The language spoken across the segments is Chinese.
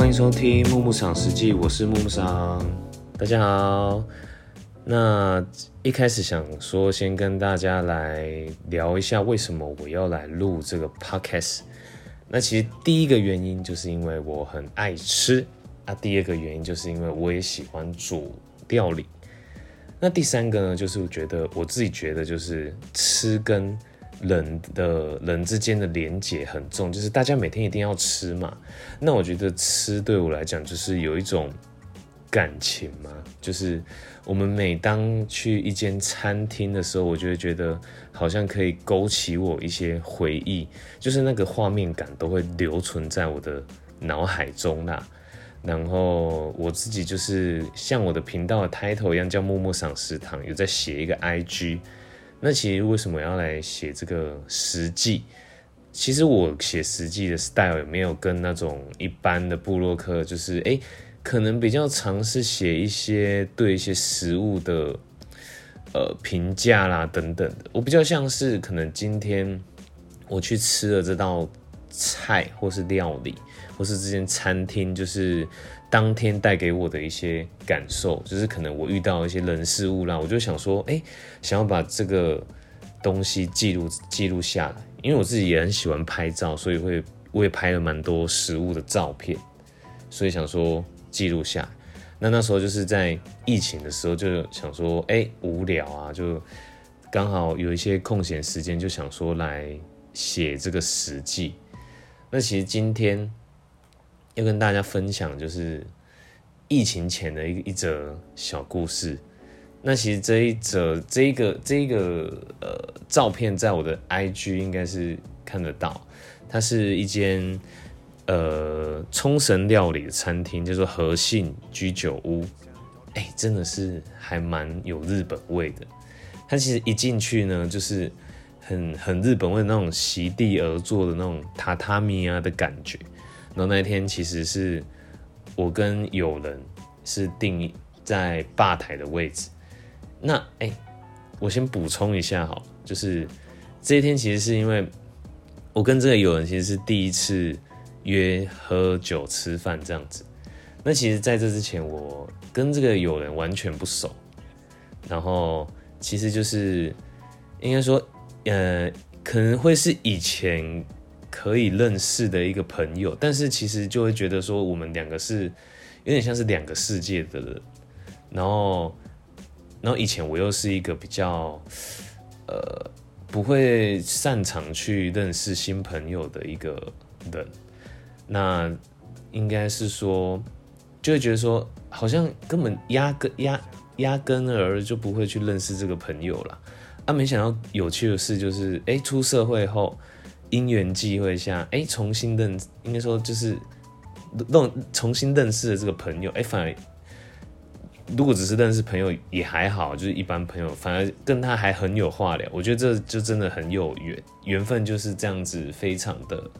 欢迎收听木木赏实记，我是木木赏，大家好。那一开始想说，先跟大家来聊一下为什么我要来录这个 podcast。那其实第一个原因就是因为我很爱吃啊，第二个原因就是因为我也喜欢煮料理。那第三个呢，就是我觉得我自己觉得就是吃跟人的人之间的连结很重，就是大家每天一定要吃嘛。那我觉得吃对我来讲就是有一种感情嘛，就是我们每当去一间餐厅的时候，我就会觉得好像可以勾起我一些回忆，就是那个画面感都会留存在我的脑海中啦。然后我自己就是像我的频道的 title 一样，叫默默赏食堂，有在写一个 IG。那其实为什么要来写这个实际？其实我写实际的 style 也没有跟那种一般的部落客，就是诶，可能比较尝试写一些对一些食物的呃评价啦等等的。我比较像是可能今天我去吃了这道菜，或是料理，或是这间餐厅，就是当天带给我的一些感受，就是可能我遇到一些人事物啦，我就想说，哎，想要把这个东西记录记录下来，因为我自己也很喜欢拍照，所以会我也拍了蛮多食物的照片，所以想说记录下。那那时候就是在疫情的时候，就想说，哎，无聊啊，就刚好有一些空闲时间，就想说来写这个实记。那其实今天。要跟大家分享就是疫情前的一一则小故事。那其实这一则这一个这一个呃照片，在我的 IG 应该是看得到。它是一间呃冲绳料理的餐厅，叫做和信居酒屋。哎，真的是还蛮有日本味的。它其实一进去呢，就是很很日本味那种席地而坐的那种榻榻米啊的感觉。然后那一天其实是我跟友人是定在吧台的位置。那哎，我先补充一下哈，就是这一天其实是因为我跟这个友人其实是第一次约喝酒吃饭这样子。那其实在这之前，我跟这个友人完全不熟。然后其实就是应该说，呃，可能会是以前。可以认识的一个朋友，但是其实就会觉得说，我们两个是有点像是两个世界的人。然后，然后以前我又是一个比较呃不会擅长去认识新朋友的一个人。那应该是说，就会觉得说，好像根本压根压压根儿就不会去认识这个朋友了。啊，没想到有趣的事就是，哎，出社会后。因缘际会下，哎，重新认，应该说就是认重新认识的这个朋友，哎，反而如果只是认识朋友也还好，就是一般朋友，反而跟他还很有话聊。我觉得这就真的很有缘，缘分就是这样子，非常的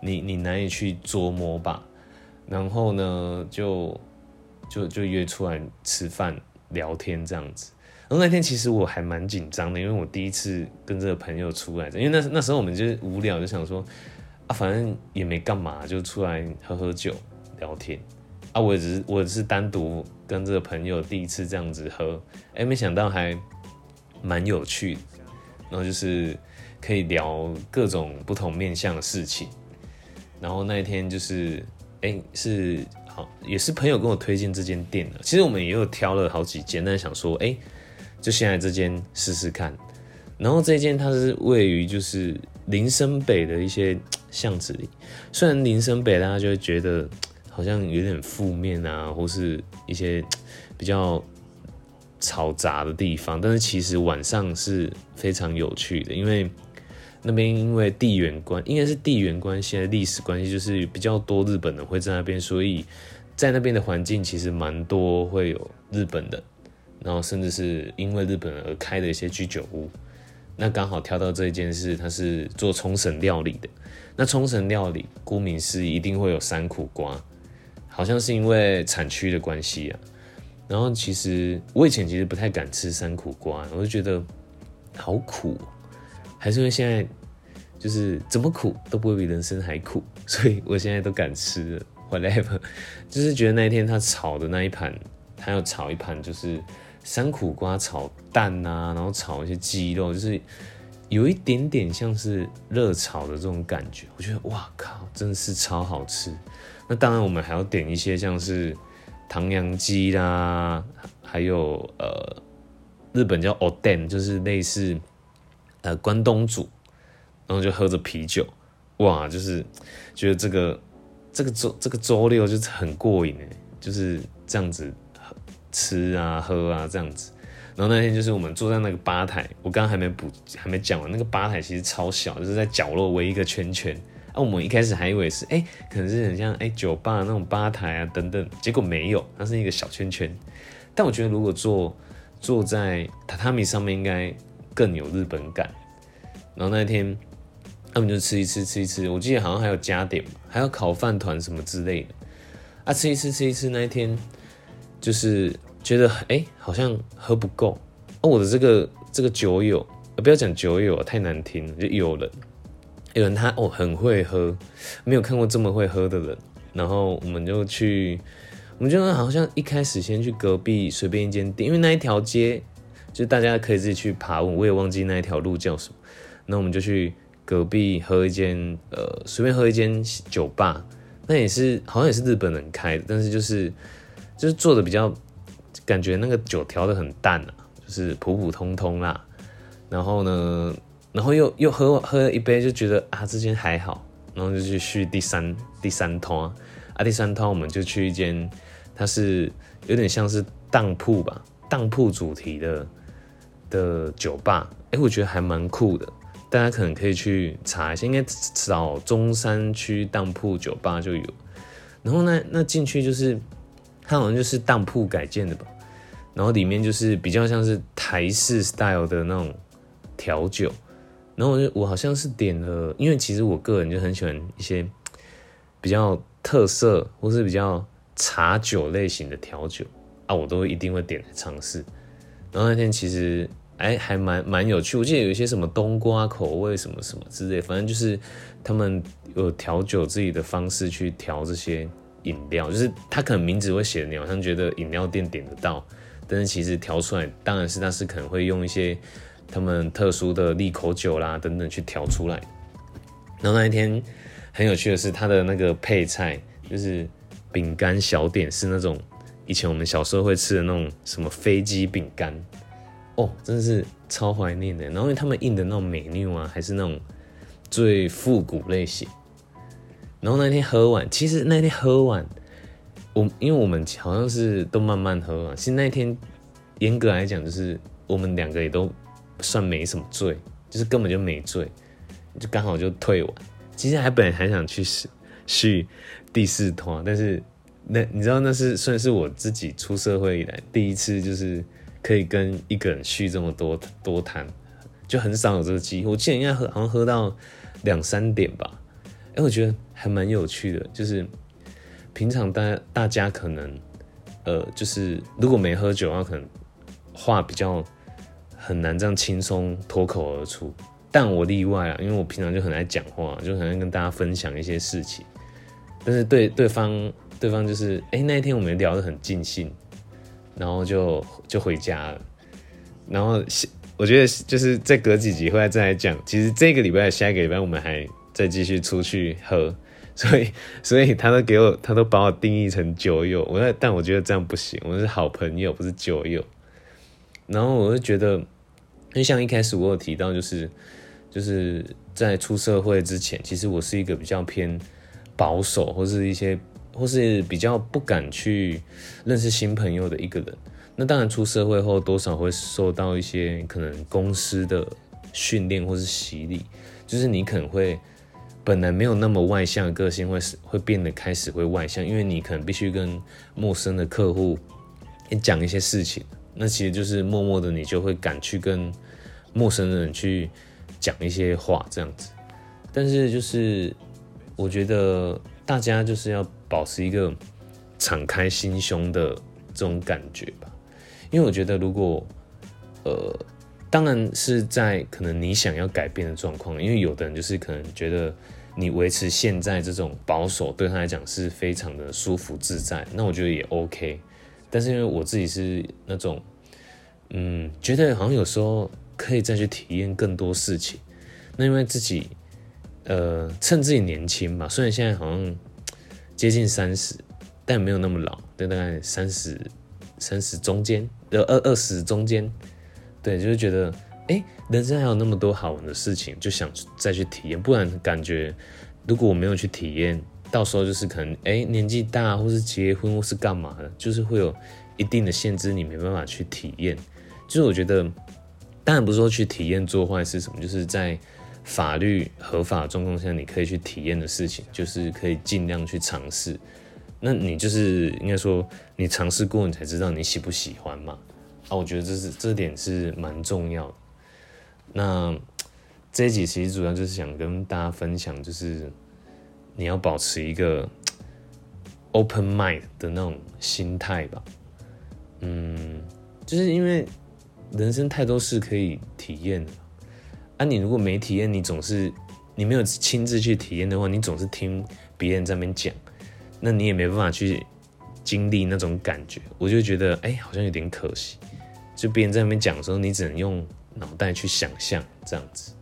你你难以去捉摸吧。然后呢，就就就约出来吃饭聊天这样子。然后那天其实我还蛮紧张的，因为我第一次跟这个朋友出来，因为那那时候我们就是无聊，就想说啊，反正也没干嘛，就出来喝喝酒聊天啊。我只是我只是单独跟这个朋友第一次这样子喝，哎，没想到还蛮有趣的。然后就是可以聊各种不同面向的事情。然后那一天就是哎是好，也是朋友跟我推荐这间店的。其实我们也有挑了好几间，但是想说哎。就现在这间试试看，然后这间它是位于就是林森北的一些巷子里，虽然林森北大家就会觉得好像有点负面啊，或是一些比较嘈杂的地方，但是其实晚上是非常有趣的，因为那边因为地缘关，应该是地缘关系、历史关系，就是比较多日本人会在那边，所以在那边的环境其实蛮多会有日本的。然后甚至是因为日本而开的一些居酒屋，那刚好挑到这一件事，它是做冲绳料理的。那冲绳料理顾名思义一定会有山苦瓜，好像是因为产区的关系啊。然后其实我以前其实不太敢吃山苦瓜，我就觉得好苦，还是因为现在就是怎么苦都不会比人生还苦，所以我现在都敢吃了。whatever，就是觉得那一天他炒的那一盘，他要炒一盘就是山苦瓜炒蛋啊，然后炒一些鸡肉，就是有一点点像是热炒的这种感觉。我觉得哇靠，真的是超好吃。那当然我们还要点一些像是唐扬鸡啦，还有呃日本叫 oden，就是类似呃关东煮，然后就喝着啤酒，哇，就是觉得这个。这个周这个周六就是很过瘾哎，就是这样子吃啊喝啊这样子。然后那天就是我们坐在那个吧台，我刚刚还没补还没讲完，那个吧台其实超小，就是在角落围一个圈圈。啊，我们一开始还以为是哎，可能是很像哎酒吧那种吧台啊等等，结果没有，它是一个小圈圈。但我觉得如果坐坐在榻榻米上面，应该更有日本感。然后那天。他们就吃一吃，吃一吃。我记得好像还有加点嘛，还有烤饭团什么之类的。啊，吃一吃，吃一吃。那一天就是觉得，哎，好像喝不够。哦，我的这个这个酒友，不要讲酒友，太难听了。就有人，有人他哦很会喝，没有看过这么会喝的人。然后我们就去，我们就好像一开始先去隔壁随便一间店，因为那一条街就大家可以自己去爬，我也忘记那一条路叫什么。那我们就去。隔壁喝一间，呃，随便喝一间酒吧，那也是好像也是日本人开的，但是就是就是做的比较，感觉那个酒调的很淡啊，就是普普通通啦。然后呢，然后又又喝喝了一杯，就觉得啊，这间还好，然后就去续第三第三通啊，第三通我们就去一间，它是有点像是当铺吧，当铺主题的的酒吧，哎，我觉得还蛮酷的。大家可能可以去查一下，应该找中山区当铺酒吧就有。然后呢，那进去就是它好像就是当铺改建的吧。然后里面就是比较像是台式 style 的那种调酒。然后我就我好像是点了，因为其实我个人就很喜欢一些比较特色或是比较茶酒类型的调酒啊，我都一定会点来尝试。然后那天其实。哎，还蛮蛮有趣。我记得有一些什么冬瓜口味，什么什么之类，反正就是他们有调酒自己的方式去调这些饮料，就是他可能名字会写的，你好像觉得饮料店点得到，但是其实调出来当然是那是可能会用一些他们特殊的利口酒啦等等去调出来。然后那一天很有趣的是，他的那个配菜就是饼干小点，是那种以前我们小时候会吃的那种什么飞机饼干。哦，真的是超怀念的。然后因为他们印的那种美妞啊，还是那种最复古类型。然后那天喝完，其实那天喝完，我因为我们好像是都慢慢喝嘛。其实那一天严格来讲，就是我们两个也都算没什么醉，就是根本就没醉，就刚好就退完。其实还本来还想去续第四团，但是那你知道那是算是我自己出社会以来第一次，就是。可以跟一个人续这么多多谈，就很少有这个机会。我记得应该喝，好像喝到两三点吧。哎，我觉得还蛮有趣的。就是平常大大家可能，呃，就是如果没喝酒的话，可能话比较很难这样轻松脱口而出。但我例外啊，因为我平常就很爱讲话，就很爱跟大家分享一些事情。但是对对方，对方就是，哎，那一天我们聊得很尽兴。然后就就回家了，然后我觉得就是再隔几集回来再来讲。其实这个礼拜、下一个礼拜我们还再继续出去喝，所以所以他都给我，他都把我定义成酒友。我但我觉得这样不行，我是好朋友，不是酒友。然后我就觉得，就像一开始我有提到，就是就是在出社会之前，其实我是一个比较偏保守，或是一些。或是比较不敢去认识新朋友的一个人，那当然出社会后多少会受到一些可能公司的训练或是洗礼，就是你可能会本来没有那么外向的个性，会会变得开始会外向，因为你可能必须跟陌生的客户讲一些事情，那其实就是默默的你就会敢去跟陌生人去讲一些话这样子，但是就是我觉得大家就是要。保持一个敞开心胸的这种感觉吧，因为我觉得，如果呃，当然是在可能你想要改变的状况，因为有的人就是可能觉得你维持现在这种保守，对他来讲是非常的舒服自在，那我觉得也 OK。但是因为我自己是那种，嗯，觉得好像有时候可以再去体验更多事情。那因为自己，呃，趁自己年轻嘛，虽然现在好像接近三十，但没有那么老，大概三十三十中间，呃二二十中间，对，就是觉得。哎，人生还有那么多好玩的事情，就想再去体验。不然感觉，如果我没有去体验，到时候就是可能哎年纪大，或是结婚，或是干嘛的，就是会有一定的限制，你没办法去体验。就是我觉得，当然不是说去体验做坏事什么，就是在法律合法状况下，你可以去体验的事情，就是可以尽量去尝试。那你就是应该说，你尝试过，你才知道你喜不喜欢嘛。啊，我觉得这是这点是蛮重要的。那这一集其实主要就是想跟大家分享，就是你要保持一个 open mind 的那种心态吧。嗯，就是因为人生太多事可以体验啊，你如果没体验，你总是你没有亲自去体验的话，你总是听别人在那边讲，那你也没办法去经历那种感觉。我就觉得，哎，好像有点可惜。就别人在那边讲的时候，你只能用。脑袋去想象这样子，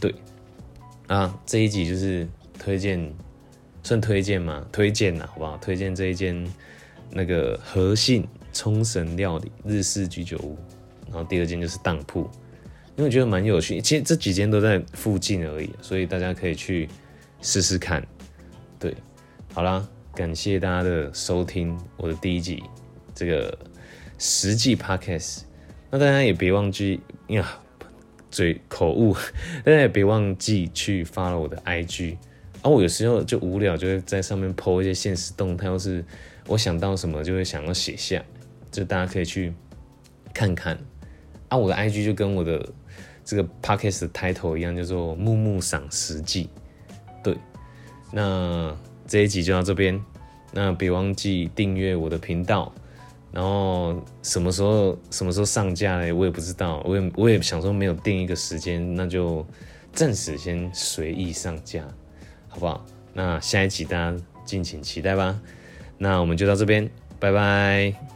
对啊，这一集就是推荐，算推荐吗？推荐呐，好不好？推荐这一间那个和信冲绳料理日式居酒屋，然后第二间就是当铺，因为我觉得蛮有趣。其实这几间都在附近而已，所以大家可以去试试看。对，好啦，感谢大家的收听，我的第一集这个实际 podcast。那大家也别忘记呀，嘴口误，大家也别忘记去发了我的 IG。啊，我有时候就无聊，就会在上面 po 一些现实动态，或是我想到什么就会想要写下，就大家可以去看看。啊，我的 IG 就跟我的这个 Podcast title 一样，叫做木木赏实记。对，那这一集就到这边，那别忘记订阅我的频道。然后什么时候什么时候上架嘞？我也不知道，我也我也想说没有定一个时间，那就暂时先随意上架，好不好？那下一期大家敬请期待吧。那我们就到这边，拜拜。